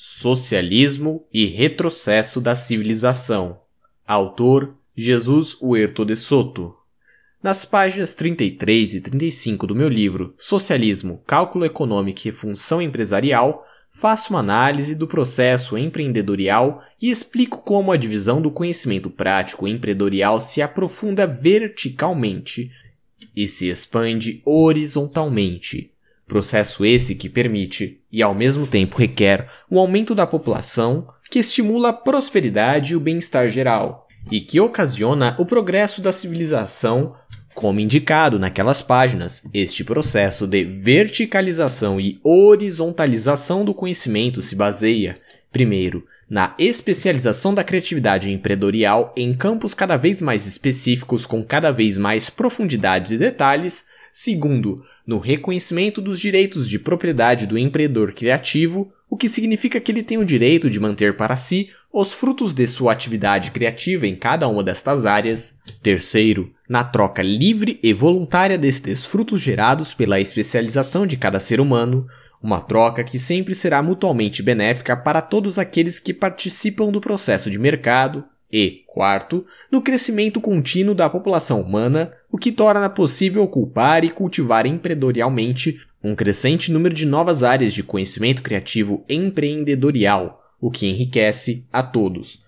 Socialismo e Retrocesso da Civilização. Autor Jesus Huerto de Soto. Nas páginas 33 e 35 do meu livro Socialismo, Cálculo Econômico e Função Empresarial, faço uma análise do processo empreendedorial e explico como a divisão do conhecimento prático empreendedorial se aprofunda verticalmente e se expande horizontalmente, Processo esse que permite, e ao mesmo tempo requer, o aumento da população, que estimula a prosperidade e o bem-estar geral, e que ocasiona o progresso da civilização, como indicado naquelas páginas. Este processo de verticalização e horizontalização do conhecimento se baseia, primeiro, na especialização da criatividade empreendedorial em campos cada vez mais específicos com cada vez mais profundidades e detalhes, Segundo, no reconhecimento dos direitos de propriedade do empreendedor criativo, o que significa que ele tem o direito de manter para si os frutos de sua atividade criativa em cada uma destas áreas. Terceiro, na troca livre e voluntária destes frutos gerados pela especialização de cada ser humano, uma troca que sempre será mutualmente benéfica para todos aqueles que participam do processo de mercado, e, quarto, no crescimento contínuo da população humana, o que torna possível ocupar e cultivar empreendedorialmente um crescente número de novas áreas de conhecimento criativo empreendedorial, o que enriquece a todos.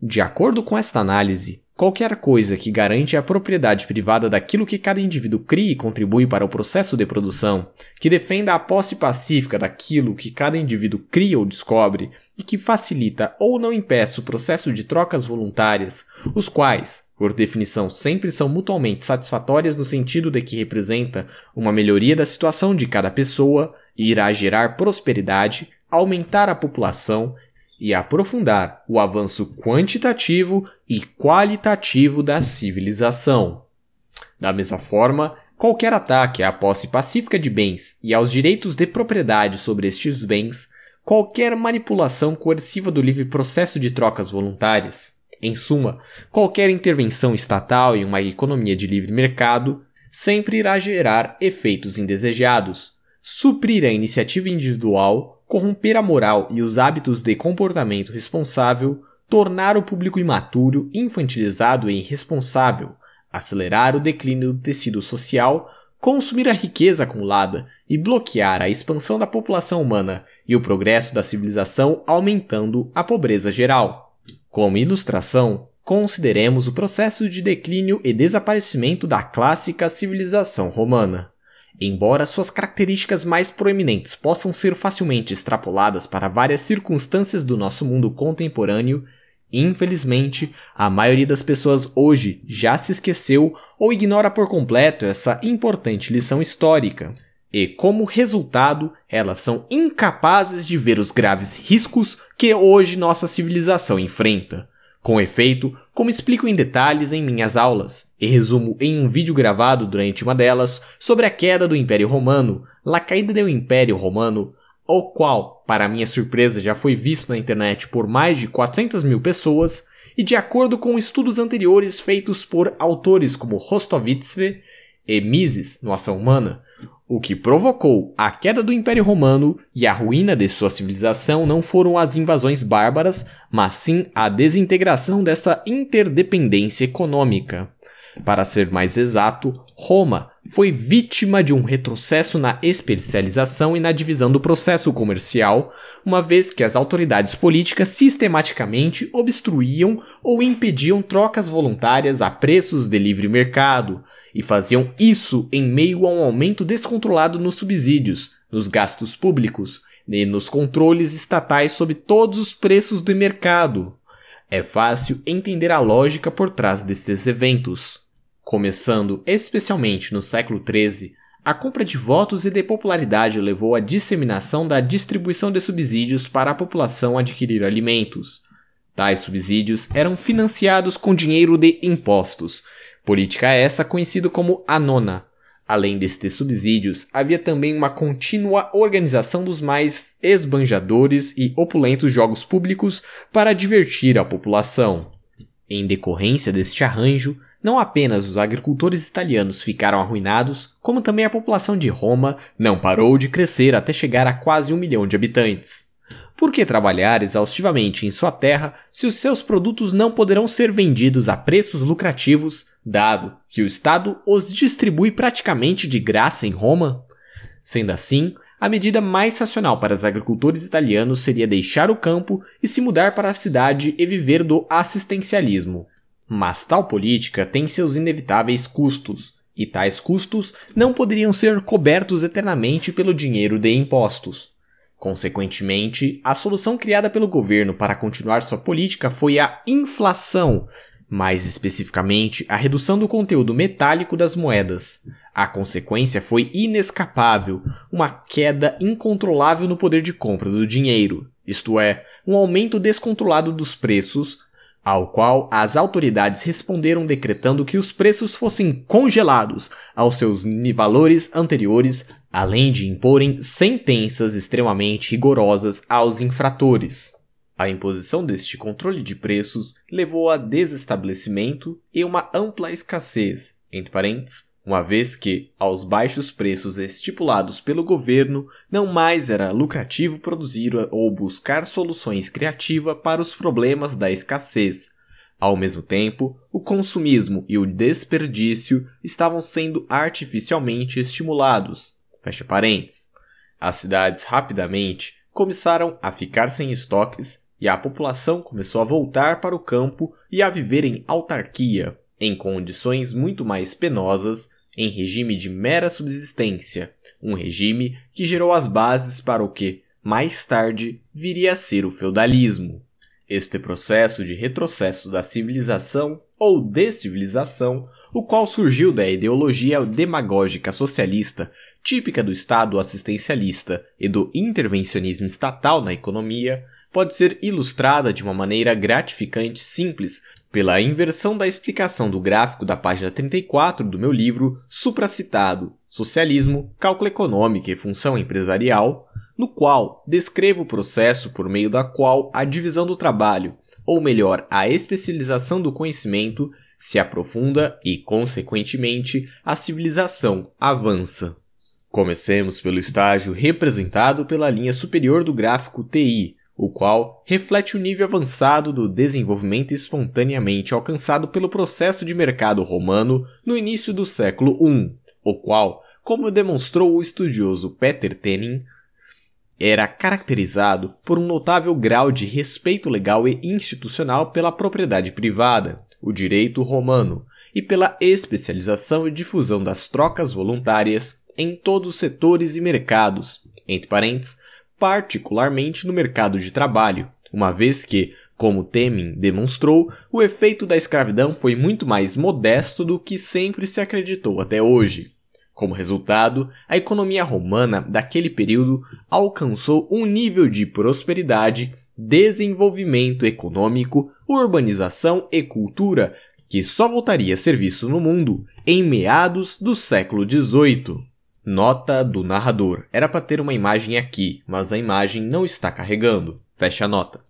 De acordo com esta análise, Qualquer coisa que garante a propriedade privada daquilo que cada indivíduo cria e contribui para o processo de produção, que defenda a posse pacífica daquilo que cada indivíduo cria ou descobre e que facilita ou não impeça o processo de trocas voluntárias, os quais, por definição, sempre são mutuamente satisfatórias no sentido de que representa uma melhoria da situação de cada pessoa e irá gerar prosperidade, aumentar a população e aprofundar o avanço quantitativo e qualitativo da civilização. Da mesma forma, qualquer ataque à posse pacífica de bens e aos direitos de propriedade sobre estes bens, qualquer manipulação coerciva do livre processo de trocas voluntárias, em suma, qualquer intervenção estatal em uma economia de livre mercado, sempre irá gerar efeitos indesejados, suprir a iniciativa individual corromper a moral e os hábitos de comportamento responsável, tornar o público imaturo, infantilizado e irresponsável, acelerar o declínio do tecido social, consumir a riqueza acumulada e bloquear a expansão da população humana e o progresso da civilização, aumentando a pobreza geral. Como ilustração, consideremos o processo de declínio e desaparecimento da clássica civilização romana. Embora suas características mais proeminentes possam ser facilmente extrapoladas para várias circunstâncias do nosso mundo contemporâneo, infelizmente, a maioria das pessoas hoje já se esqueceu ou ignora por completo essa importante lição histórica. E, como resultado, elas são incapazes de ver os graves riscos que hoje nossa civilização enfrenta. Com efeito, como explico em detalhes em minhas aulas, e resumo em um vídeo gravado durante uma delas sobre a queda do Império Romano, La Caída do Império Romano, o qual, para minha surpresa, já foi visto na internet por mais de 400 mil pessoas, e de acordo com estudos anteriores feitos por autores como Rostovitsve e Mises no Ação Humana, o que provocou a queda do Império Romano e a ruína de sua civilização não foram as invasões bárbaras, mas sim a desintegração dessa interdependência econômica. Para ser mais exato, Roma foi vítima de um retrocesso na especialização e na divisão do processo comercial, uma vez que as autoridades políticas sistematicamente obstruíam ou impediam trocas voluntárias a preços de livre mercado, e faziam isso em meio a um aumento descontrolado nos subsídios, nos gastos públicos e nos controles estatais sobre todos os preços do mercado. É fácil entender a lógica por trás destes eventos. Começando especialmente no século XIII, a compra de votos e de popularidade levou à disseminação da distribuição de subsídios para a população adquirir alimentos. Tais subsídios eram financiados com dinheiro de impostos, Política essa conhecida como a nona. Além destes subsídios, havia também uma contínua organização dos mais esbanjadores e opulentos jogos públicos para divertir a população. Em decorrência deste arranjo, não apenas os agricultores italianos ficaram arruinados, como também a população de Roma não parou de crescer até chegar a quase um milhão de habitantes. Por que trabalhar exaustivamente em sua terra se os seus produtos não poderão ser vendidos a preços lucrativos, dado que o Estado os distribui praticamente de graça em Roma? Sendo assim, a medida mais racional para os agricultores italianos seria deixar o campo e se mudar para a cidade e viver do assistencialismo. Mas tal política tem seus inevitáveis custos, e tais custos não poderiam ser cobertos eternamente pelo dinheiro de impostos. Consequentemente, a solução criada pelo governo para continuar sua política foi a inflação, mais especificamente a redução do conteúdo metálico das moedas. A consequência foi inescapável, uma queda incontrolável no poder de compra do dinheiro, isto é, um aumento descontrolado dos preços, ao qual as autoridades responderam decretando que os preços fossem congelados aos seus valores anteriores além de imporem sentenças extremamente rigorosas aos infratores. A imposição deste controle de preços levou a desestabelecimento e uma ampla escassez, entre parênteses, uma vez que, aos baixos preços estipulados pelo governo, não mais era lucrativo produzir ou buscar soluções criativas para os problemas da escassez. Ao mesmo tempo, o consumismo e o desperdício estavam sendo artificialmente estimulados, Fecha parênteses. As cidades rapidamente começaram a ficar sem estoques e a população começou a voltar para o campo e a viver em autarquia, em condições muito mais penosas, em regime de mera subsistência, um regime que gerou as bases para o que, mais tarde, viria a ser o feudalismo. Este processo de retrocesso da civilização ou descivilização, o qual surgiu da ideologia demagógica socialista típica do Estado assistencialista e do intervencionismo estatal na economia, pode ser ilustrada de uma maneira gratificante simples pela inversão da explicação do gráfico da página 34 do meu livro supracitado Socialismo, Cálculo Econômico e Função Empresarial, no qual descrevo o processo por meio da qual a divisão do trabalho, ou melhor, a especialização do conhecimento, se aprofunda e, consequentemente, a civilização avança. Comecemos pelo estágio representado pela linha superior do gráfico TI, o qual reflete o nível avançado do desenvolvimento espontaneamente alcançado pelo processo de mercado romano no início do século I, o qual, como demonstrou o estudioso Peter Tenning, era caracterizado por um notável grau de respeito legal e institucional pela propriedade privada, o direito romano, e pela especialização e difusão das trocas voluntárias em todos os setores e mercados, entre parênteses, particularmente no mercado de trabalho, uma vez que, como Temin demonstrou, o efeito da escravidão foi muito mais modesto do que sempre se acreditou até hoje. Como resultado, a economia romana daquele período alcançou um nível de prosperidade, desenvolvimento econômico, urbanização e cultura que só voltaria a ser visto no mundo em meados do século XVIII. Nota do narrador. Era para ter uma imagem aqui, mas a imagem não está carregando. Fecha a nota.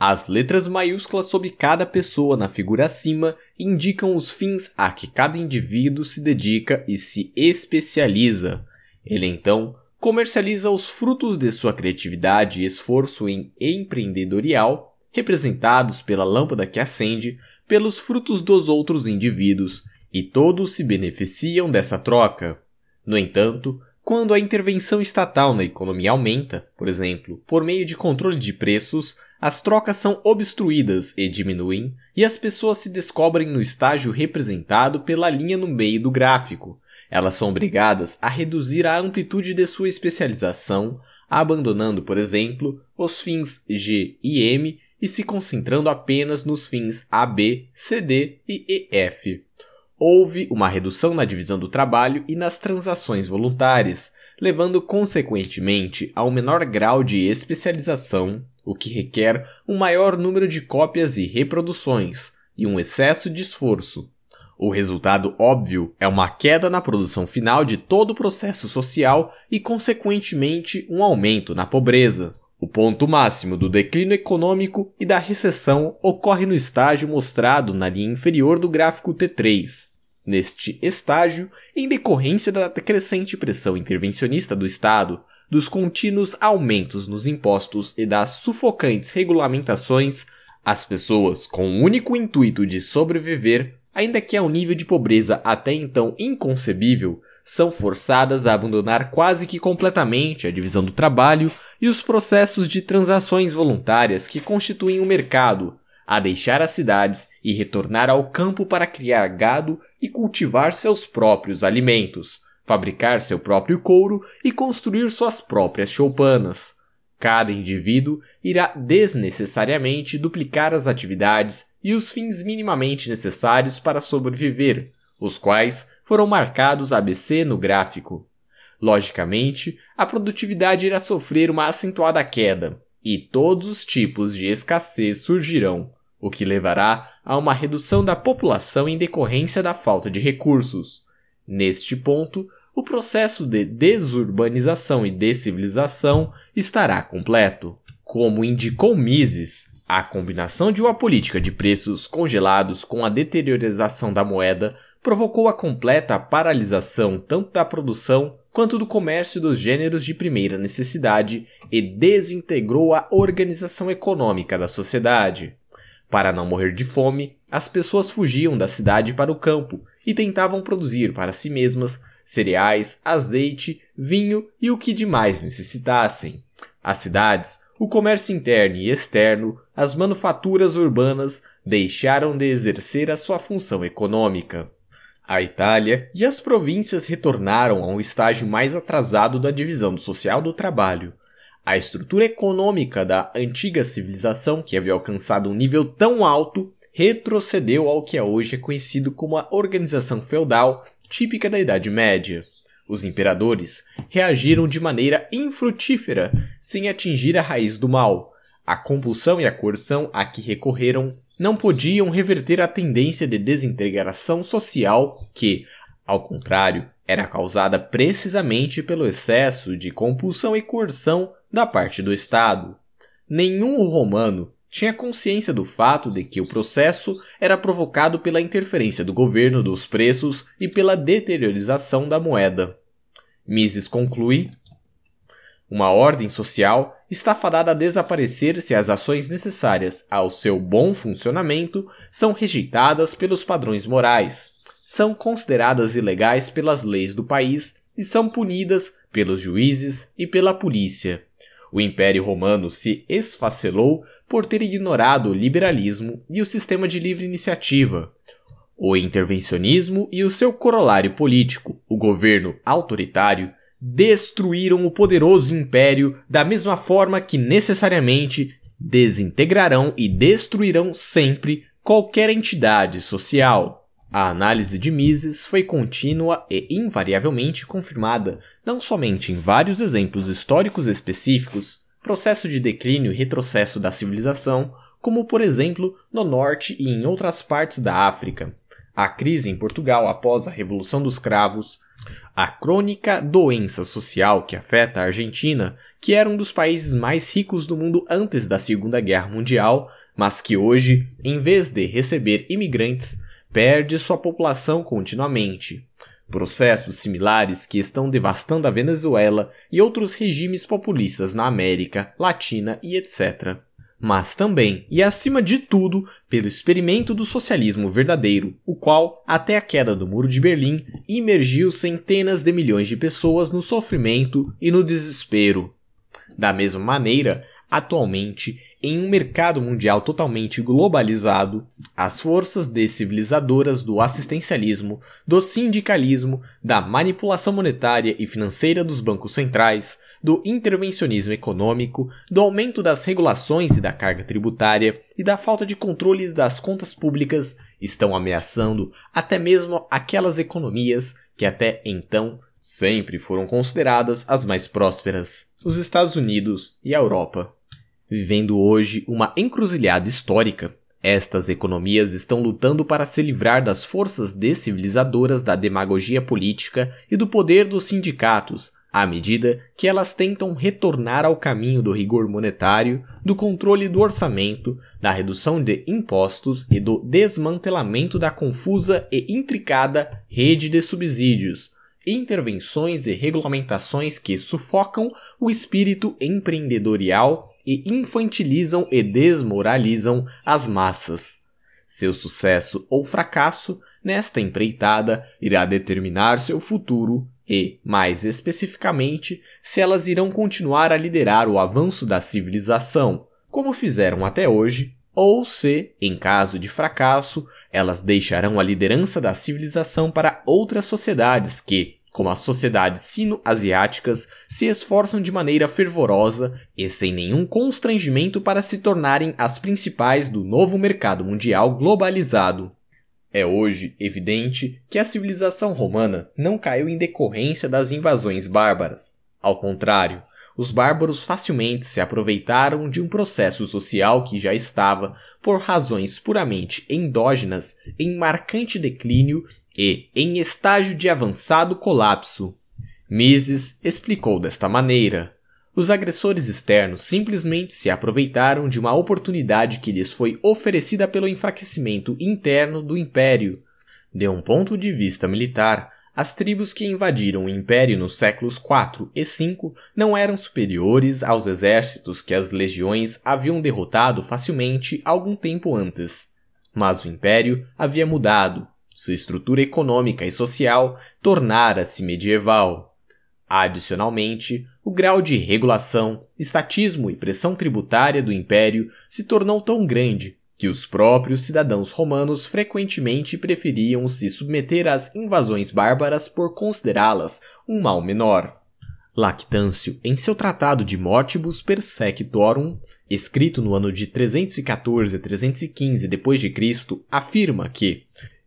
As letras maiúsculas sob cada pessoa na figura acima indicam os fins a que cada indivíduo se dedica e se especializa. Ele então comercializa os frutos de sua criatividade e esforço em empreendedorial, representados pela lâmpada que acende, pelos frutos dos outros indivíduos, e todos se beneficiam dessa troca. No entanto, quando a intervenção estatal na economia aumenta, por exemplo, por meio de controle de preços, as trocas são obstruídas e diminuem, e as pessoas se descobrem no estágio representado pela linha no meio do gráfico. Elas são obrigadas a reduzir a amplitude de sua especialização, abandonando, por exemplo, os fins G e M e se concentrando apenas nos fins A, B, C, D e E, F houve uma redução na divisão do trabalho e nas transações voluntárias, levando consequentemente a um menor grau de especialização, o que requer um maior número de cópias e reproduções, e um excesso de esforço. O resultado óbvio é uma queda na produção final de todo o processo social e, consequentemente, um aumento na pobreza. O ponto máximo do declínio econômico e da recessão ocorre no estágio mostrado na linha inferior do gráfico T3. Neste estágio, em decorrência da crescente pressão intervencionista do Estado, dos contínuos aumentos nos impostos e das sufocantes regulamentações, as pessoas, com o único intuito de sobreviver, ainda que a um nível de pobreza até então inconcebível, são forçadas a abandonar quase que completamente a divisão do trabalho e os processos de transações voluntárias que constituem o mercado, a deixar as cidades e retornar ao campo para criar gado e cultivar seus próprios alimentos, fabricar seu próprio couro e construir suas próprias choupanas. Cada indivíduo irá desnecessariamente duplicar as atividades e os fins minimamente necessários para sobreviver, os quais foram marcados ABC no gráfico. Logicamente, a produtividade irá sofrer uma acentuada queda, e todos os tipos de escassez surgirão, o que levará a uma redução da população em decorrência da falta de recursos. Neste ponto, o processo de desurbanização e descivilização estará completo. Como indicou Mises, a combinação de uma política de preços congelados com a deteriorização da moeda provocou a completa paralisação tanto da produção quanto do comércio dos gêneros de primeira necessidade e desintegrou a organização econômica da sociedade. Para não morrer de fome, as pessoas fugiam da cidade para o campo e tentavam produzir para si mesmas cereais, azeite, vinho e o que demais necessitassem. As cidades, o comércio interno e externo, as manufaturas urbanas deixaram de exercer a sua função econômica. A Itália e as províncias retornaram a um estágio mais atrasado da divisão social do trabalho. A estrutura econômica da antiga civilização, que havia alcançado um nível tão alto, retrocedeu ao que hoje é conhecido como a organização feudal típica da Idade Média. Os imperadores reagiram de maneira infrutífera, sem atingir a raiz do mal. A compulsão e a coerção a que recorreram não podiam reverter a tendência de desintegração social que, ao contrário, era causada precisamente pelo excesso de compulsão e coerção da parte do Estado. Nenhum romano tinha consciência do fato de que o processo era provocado pela interferência do governo dos preços e pela deteriorização da moeda. Mises conclui: Uma ordem social está fadada a desaparecer se as ações necessárias ao seu bom funcionamento são rejeitadas pelos padrões morais, são consideradas ilegais pelas leis do país e são punidas pelos juízes e pela polícia. O Império Romano se esfacelou por ter ignorado o liberalismo e o sistema de livre iniciativa. O intervencionismo e o seu corolário político, o governo autoritário, destruíram o poderoso império da mesma forma que necessariamente desintegrarão e destruirão sempre qualquer entidade social. A análise de Mises foi contínua e invariavelmente confirmada, não somente em vários exemplos históricos específicos, processo de declínio e retrocesso da civilização, como por exemplo no norte e em outras partes da África, a crise em Portugal após a Revolução dos Cravos, a crônica doença social que afeta a Argentina, que era um dos países mais ricos do mundo antes da Segunda Guerra Mundial, mas que hoje, em vez de receber imigrantes, perde sua população continuamente. Processos similares que estão devastando a Venezuela e outros regimes populistas na América Latina e etc mas também e acima de tudo pelo experimento do socialismo verdadeiro, o qual, até a queda do Muro de Berlim, imergiu centenas de milhões de pessoas no sofrimento e no desespero. Da mesma maneira, atualmente, em um mercado mundial totalmente globalizado, as forças descivilizadoras do assistencialismo, do sindicalismo, da manipulação monetária e financeira dos bancos centrais, do intervencionismo econômico, do aumento das regulações e da carga tributária e da falta de controle das contas públicas estão ameaçando até mesmo aquelas economias que até então sempre foram consideradas as mais prósperas, os Estados Unidos e a Europa. Vivendo hoje uma encruzilhada histórica, estas economias estão lutando para se livrar das forças descivilizadoras da demagogia política e do poder dos sindicatos, à medida que elas tentam retornar ao caminho do rigor monetário, do controle do orçamento, da redução de impostos e do desmantelamento da confusa e intricada rede de subsídios, intervenções e regulamentações que sufocam o espírito empreendedorial e infantilizam e desmoralizam as massas. Seu sucesso ou fracasso nesta empreitada irá determinar seu futuro e, mais especificamente, se elas irão continuar a liderar o avanço da civilização, como fizeram até hoje, ou se, em caso de fracasso, elas deixarão a liderança da civilização para outras sociedades que, como as sociedades sino-asiáticas, se esforçam de maneira fervorosa e sem nenhum constrangimento para se tornarem as principais do novo mercado mundial globalizado. É hoje evidente que a civilização romana não caiu em decorrência das invasões bárbaras. Ao contrário, os bárbaros facilmente se aproveitaram de um processo social que já estava, por razões puramente endógenas, em marcante declínio e em estágio de avançado colapso. Mises explicou desta maneira. Os agressores externos simplesmente se aproveitaram de uma oportunidade que lhes foi oferecida pelo enfraquecimento interno do império. De um ponto de vista militar, as tribos que invadiram o império nos séculos IV e V não eram superiores aos exércitos que as legiões haviam derrotado facilmente algum tempo antes. Mas o império havia mudado, sua estrutura econômica e social tornara-se medieval. Adicionalmente, o grau de regulação, estatismo e pressão tributária do império se tornou tão grande que os próprios cidadãos romanos frequentemente preferiam se submeter às invasões bárbaras por considerá-las um mal menor. Lactâncio, em seu tratado de Mortibus Persectorum, escrito no ano de 314 a 315 d.C., afirma que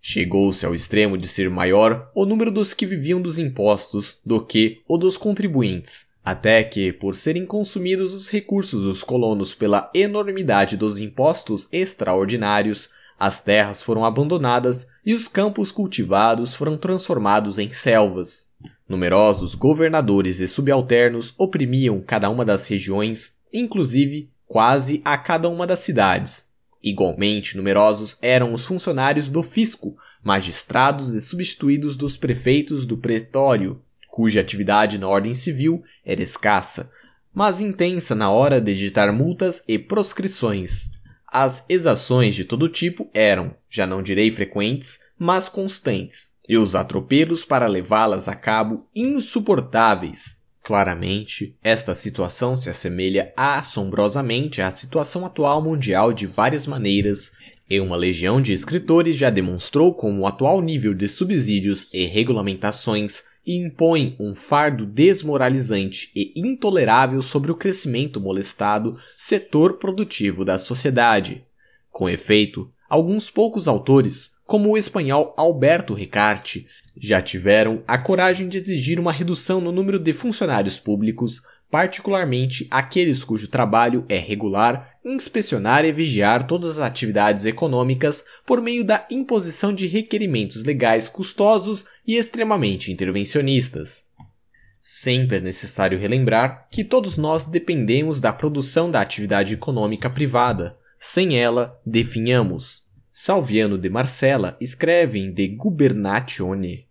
Chegou-se ao extremo de ser maior o número dos que viviam dos impostos do que o dos contribuintes, até que, por serem consumidos os recursos dos colonos pela enormidade dos impostos extraordinários, as terras foram abandonadas e os campos cultivados foram transformados em selvas. Numerosos governadores e subalternos oprimiam cada uma das regiões, inclusive quase a cada uma das cidades. Igualmente numerosos eram os funcionários do fisco, magistrados e substituídos dos prefeitos do pretório, cuja atividade na ordem civil era escassa, mas intensa na hora de editar multas e proscrições. As exações de todo tipo eram, já não direi frequentes, mas constantes, e os atropelos para levá-las a cabo insuportáveis. Claramente, esta situação se assemelha assombrosamente à situação atual mundial de várias maneiras, e uma legião de escritores já demonstrou como o atual nível de subsídios e regulamentações impõe um fardo desmoralizante e intolerável sobre o crescimento molestado setor produtivo da sociedade. Com efeito, alguns poucos autores, como o espanhol Alberto Ricarte, já tiveram a coragem de exigir uma redução no número de funcionários públicos, particularmente aqueles cujo trabalho é regular, inspecionar e vigiar todas as atividades econômicas por meio da imposição de requerimentos legais custosos e extremamente intervencionistas. Sempre é necessário relembrar que todos nós dependemos da produção da atividade econômica privada. Sem ela, definhamos. Salviano de Marcella escreve em De Gubernatione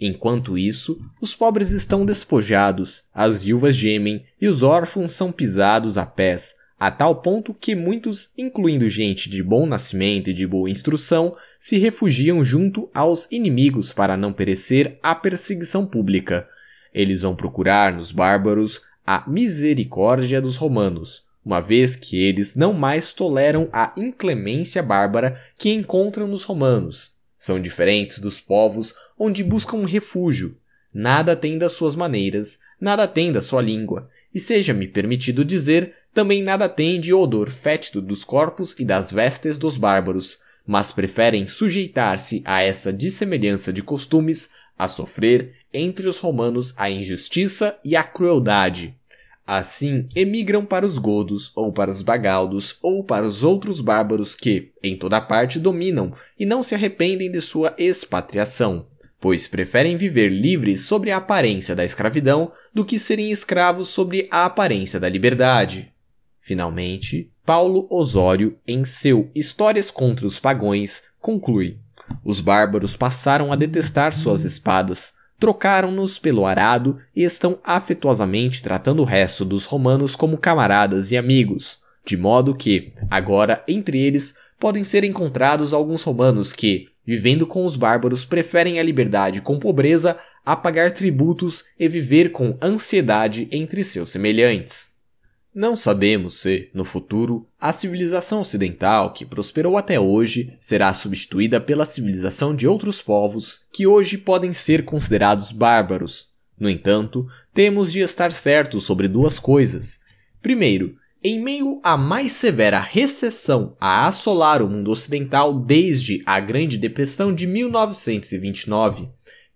Enquanto isso, os pobres estão despojados, as viúvas gemem e os órfãos são pisados a pés, a tal ponto que muitos, incluindo gente de bom nascimento e de boa instrução, se refugiam junto aos inimigos para não perecer à perseguição pública. Eles vão procurar nos bárbaros a misericórdia dos romanos, uma vez que eles não mais toleram a inclemência bárbara que encontram nos romanos. São diferentes dos povos onde buscam um refúgio. Nada tem das suas maneiras, nada tem da sua língua, e seja-me permitido dizer, também nada tem de odor fétido dos corpos e das vestes dos bárbaros, mas preferem sujeitar-se a essa dissemelhança de costumes, a sofrer entre os romanos a injustiça e a crueldade. Assim, emigram para os godos, ou para os bagaldos, ou para os outros bárbaros que, em toda parte, dominam e não se arrependem de sua expatriação pois preferem viver livres sobre a aparência da escravidão do que serem escravos sobre a aparência da liberdade. Finalmente, Paulo Osório, em seu Histórias contra os Pagões, conclui: Os bárbaros passaram a detestar suas espadas, trocaram-nos pelo arado e estão afetuosamente tratando o resto dos romanos como camaradas e amigos, de modo que, agora, entre eles, podem ser encontrados alguns romanos que, vivendo com os bárbaros, preferem a liberdade com pobreza a pagar tributos e viver com ansiedade entre seus semelhantes. Não sabemos se, no futuro, a civilização ocidental que prosperou até hoje será substituída pela civilização de outros povos que hoje podem ser considerados bárbaros. No entanto, temos de estar certos sobre duas coisas. Primeiro, em meio à mais severa recessão a assolar o mundo ocidental desde a Grande Depressão de 1929,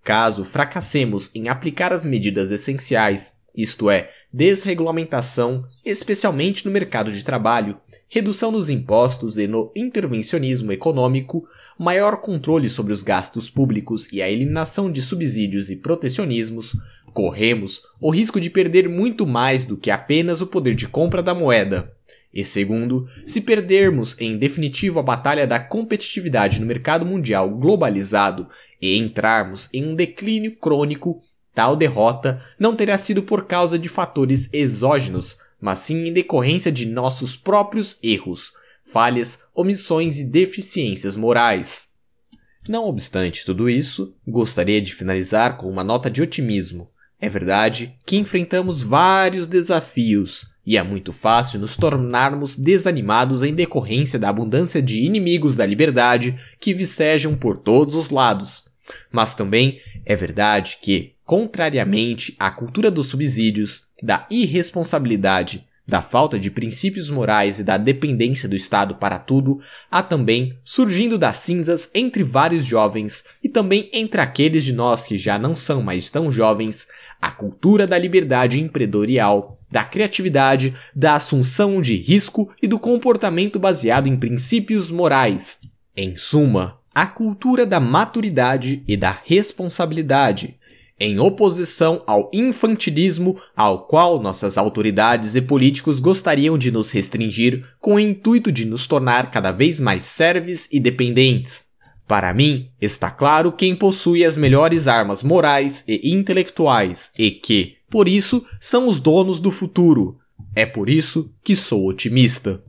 caso fracassemos em aplicar as medidas essenciais, isto é, desregulamentação, especialmente no mercado de trabalho, redução nos impostos e no intervencionismo econômico, maior controle sobre os gastos públicos e a eliminação de subsídios e protecionismos, corremos o risco de perder muito mais do que apenas o poder de compra da moeda. E segundo, se perdermos em definitivo a batalha da competitividade no mercado mundial globalizado e entrarmos em um declínio crônico Tal derrota não terá sido por causa de fatores exógenos, mas sim em decorrência de nossos próprios erros, falhas, omissões e deficiências morais. Não obstante tudo isso, gostaria de finalizar com uma nota de otimismo. É verdade que enfrentamos vários desafios e é muito fácil nos tornarmos desanimados em decorrência da abundância de inimigos da liberdade que vicejam por todos os lados. Mas também é verdade que, contrariamente à cultura dos subsídios, da irresponsabilidade, da falta de princípios morais e da dependência do Estado para tudo, há também, surgindo das cinzas entre vários jovens também entre aqueles de nós que já não são mais tão jovens, a cultura da liberdade empresarial, da criatividade, da assunção de risco e do comportamento baseado em princípios morais. Em suma, a cultura da maturidade e da responsabilidade, em oposição ao infantilismo ao qual nossas autoridades e políticos gostariam de nos restringir com o intuito de nos tornar cada vez mais serves e dependentes. Para mim, está claro quem possui as melhores armas morais e intelectuais e que, por isso, são os donos do futuro. É por isso que sou otimista.